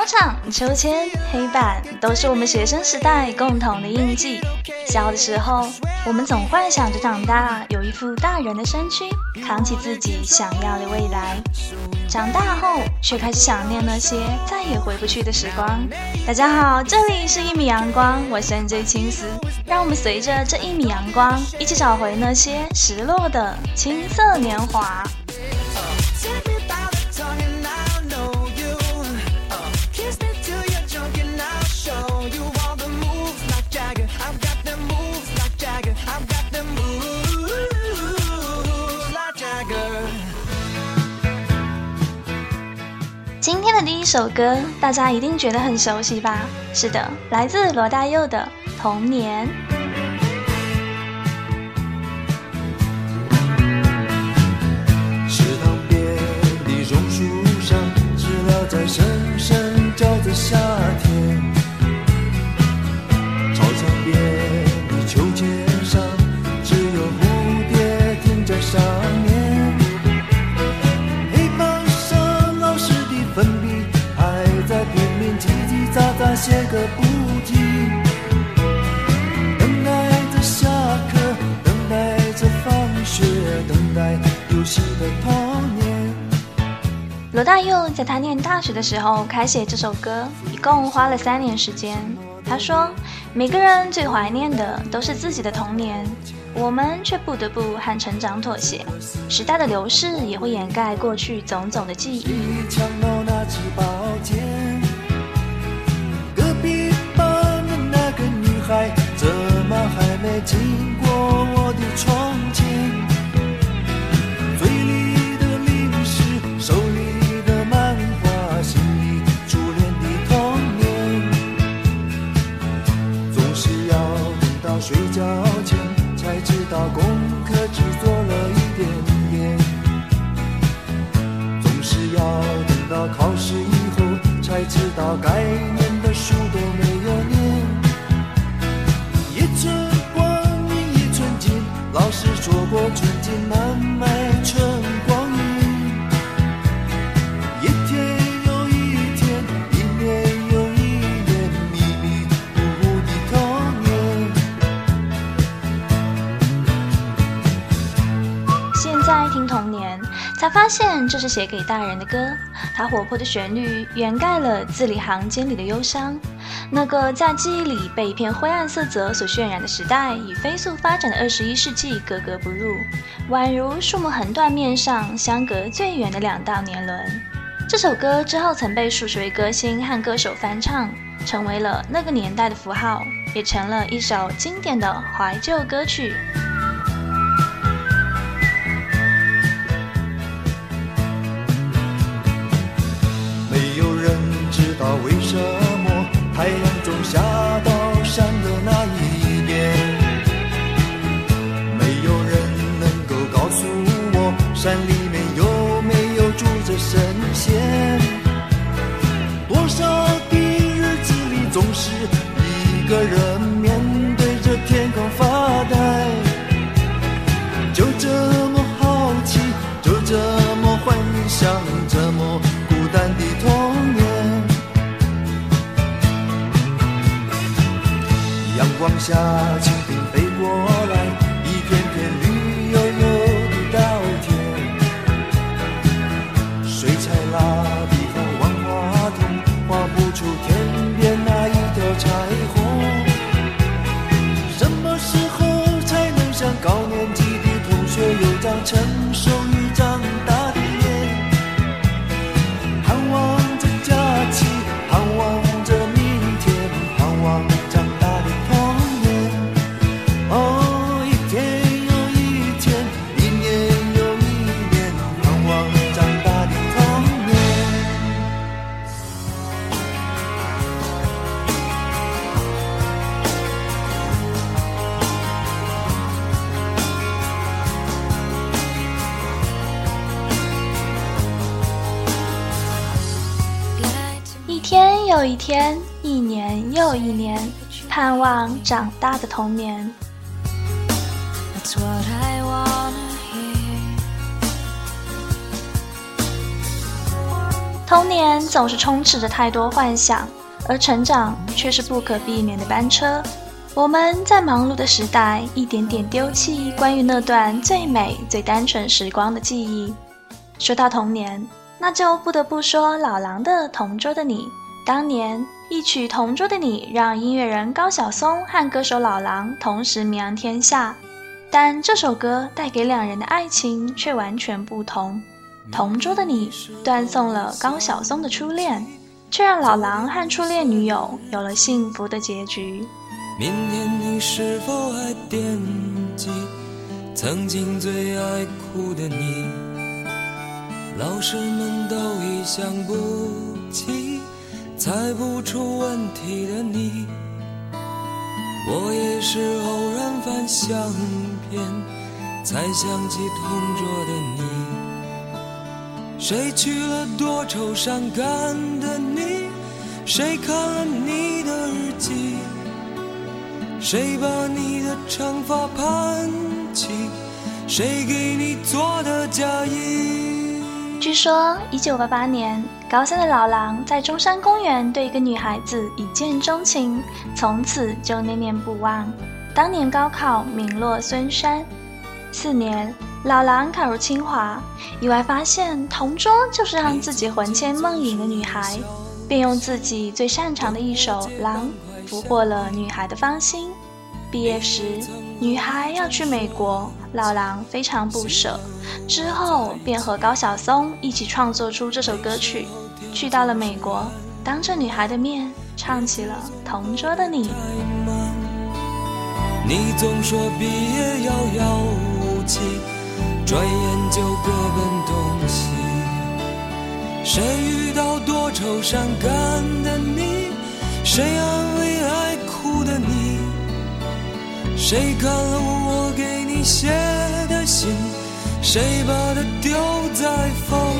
操场秋千、黑板都是我们学生时代共同的印记。小的时候，我们总幻想着长大有一副大人的身躯，扛起自己想要的未来。长大后，却开始想念那些再也回不去的时光。大家好，这里是一米阳光，我是 NJ 青丝。让我们随着这一米阳光，一起找回那些失落的青涩年华。一首歌，大家一定觉得很熟悉吧？是的，来自罗大佑的《童年》。池塘边的榕树上，知了在声声叫着夏天。罗大佑在他念大学的时候开写这首歌，一共花了三年时间。他说：“每个人最怀念的都是自己的童年，我们却不得不和成长妥协。时代的流逝也会掩盖过去种种的记忆。”是写给大人的歌。它活泼的旋律掩盖了字里行间里的忧伤。那个在记忆里被一片灰暗色泽所渲染的时代，与飞速发展的二十一世纪格格不入，宛如树木横断面上相隔最远的两道年轮。这首歌之后曾被数十位歌星和歌手翻唱，成为了那个年代的符号，也成了一首经典的怀旧歌曲。道为什么。太阳总下到山的那一边，没有人能够告诉我，山里面有没有住着神仙。多少的日子里，总是一个人面对着天空发光下蜻蜓飞过来，一片片绿油油的稻田。水彩蜡笔和万花筒画不出天边那一条彩虹。什么时候才能像高年级的同学有张成熟与长大的脸？盼望着假期，盼望着明天，盼望天又一天，一年又一年，盼望长大的童年。童年总是充斥着太多幻想，而成长却是不可避免的班车。我们在忙碌的时代，一点点丢弃关于那段最美、最单纯时光的记忆。说到童年，那就不得不说老狼的《同桌的你》。当年一曲《同桌的你》让音乐人高晓松和歌手老狼同时名扬天下，但这首歌带给两人的爱情却完全不同。《同桌的你》断送了高晓松的初恋，却让老狼和初恋女友有了幸福的结局。明天你是否还惦记曾经最爱哭的你？老师们都已想不起，猜不出问题的你。我也是偶然翻相片，才想起同桌的你。谁去了多愁善感的你？谁看了你的日记？谁把你的长发盘起？谁给你做的嫁衣？据说，一九八八年，高三的老狼在中山公园对一个女孩子一见钟情，从此就念念不忘。当年高考名落孙山，四年，老狼考入清华，意外发现同桌就是让自己魂牵梦萦的女孩，便用自己最擅长的一首《狼》俘获了女孩的芳心。毕业时，女孩要去美国，老狼非常不舍，之后便和高晓松一起创作出这首歌曲。去到了美国，当着女孩的面唱起了《同桌的你》。你总说毕业遥遥无期，转眼就各奔东西。谁遇到多愁善感的你？谁安慰爱哭的你？谁看了我你写的信？谁把它丢在风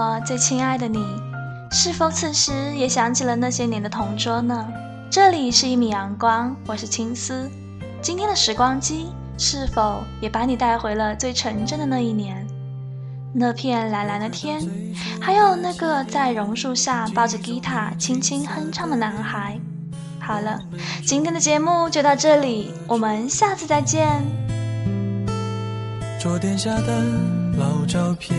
我最亲爱的你，是否此时也想起了那些年的同桌呢？这里是一米阳光，我是青丝。今天的时光机是否也把你带回了最纯真的那一年？那片蓝蓝的天，还有那个在榕树下抱着吉他轻轻哼唱的男孩。好了，今天的节目就到这里，我们下次再见。桌垫下的老照片，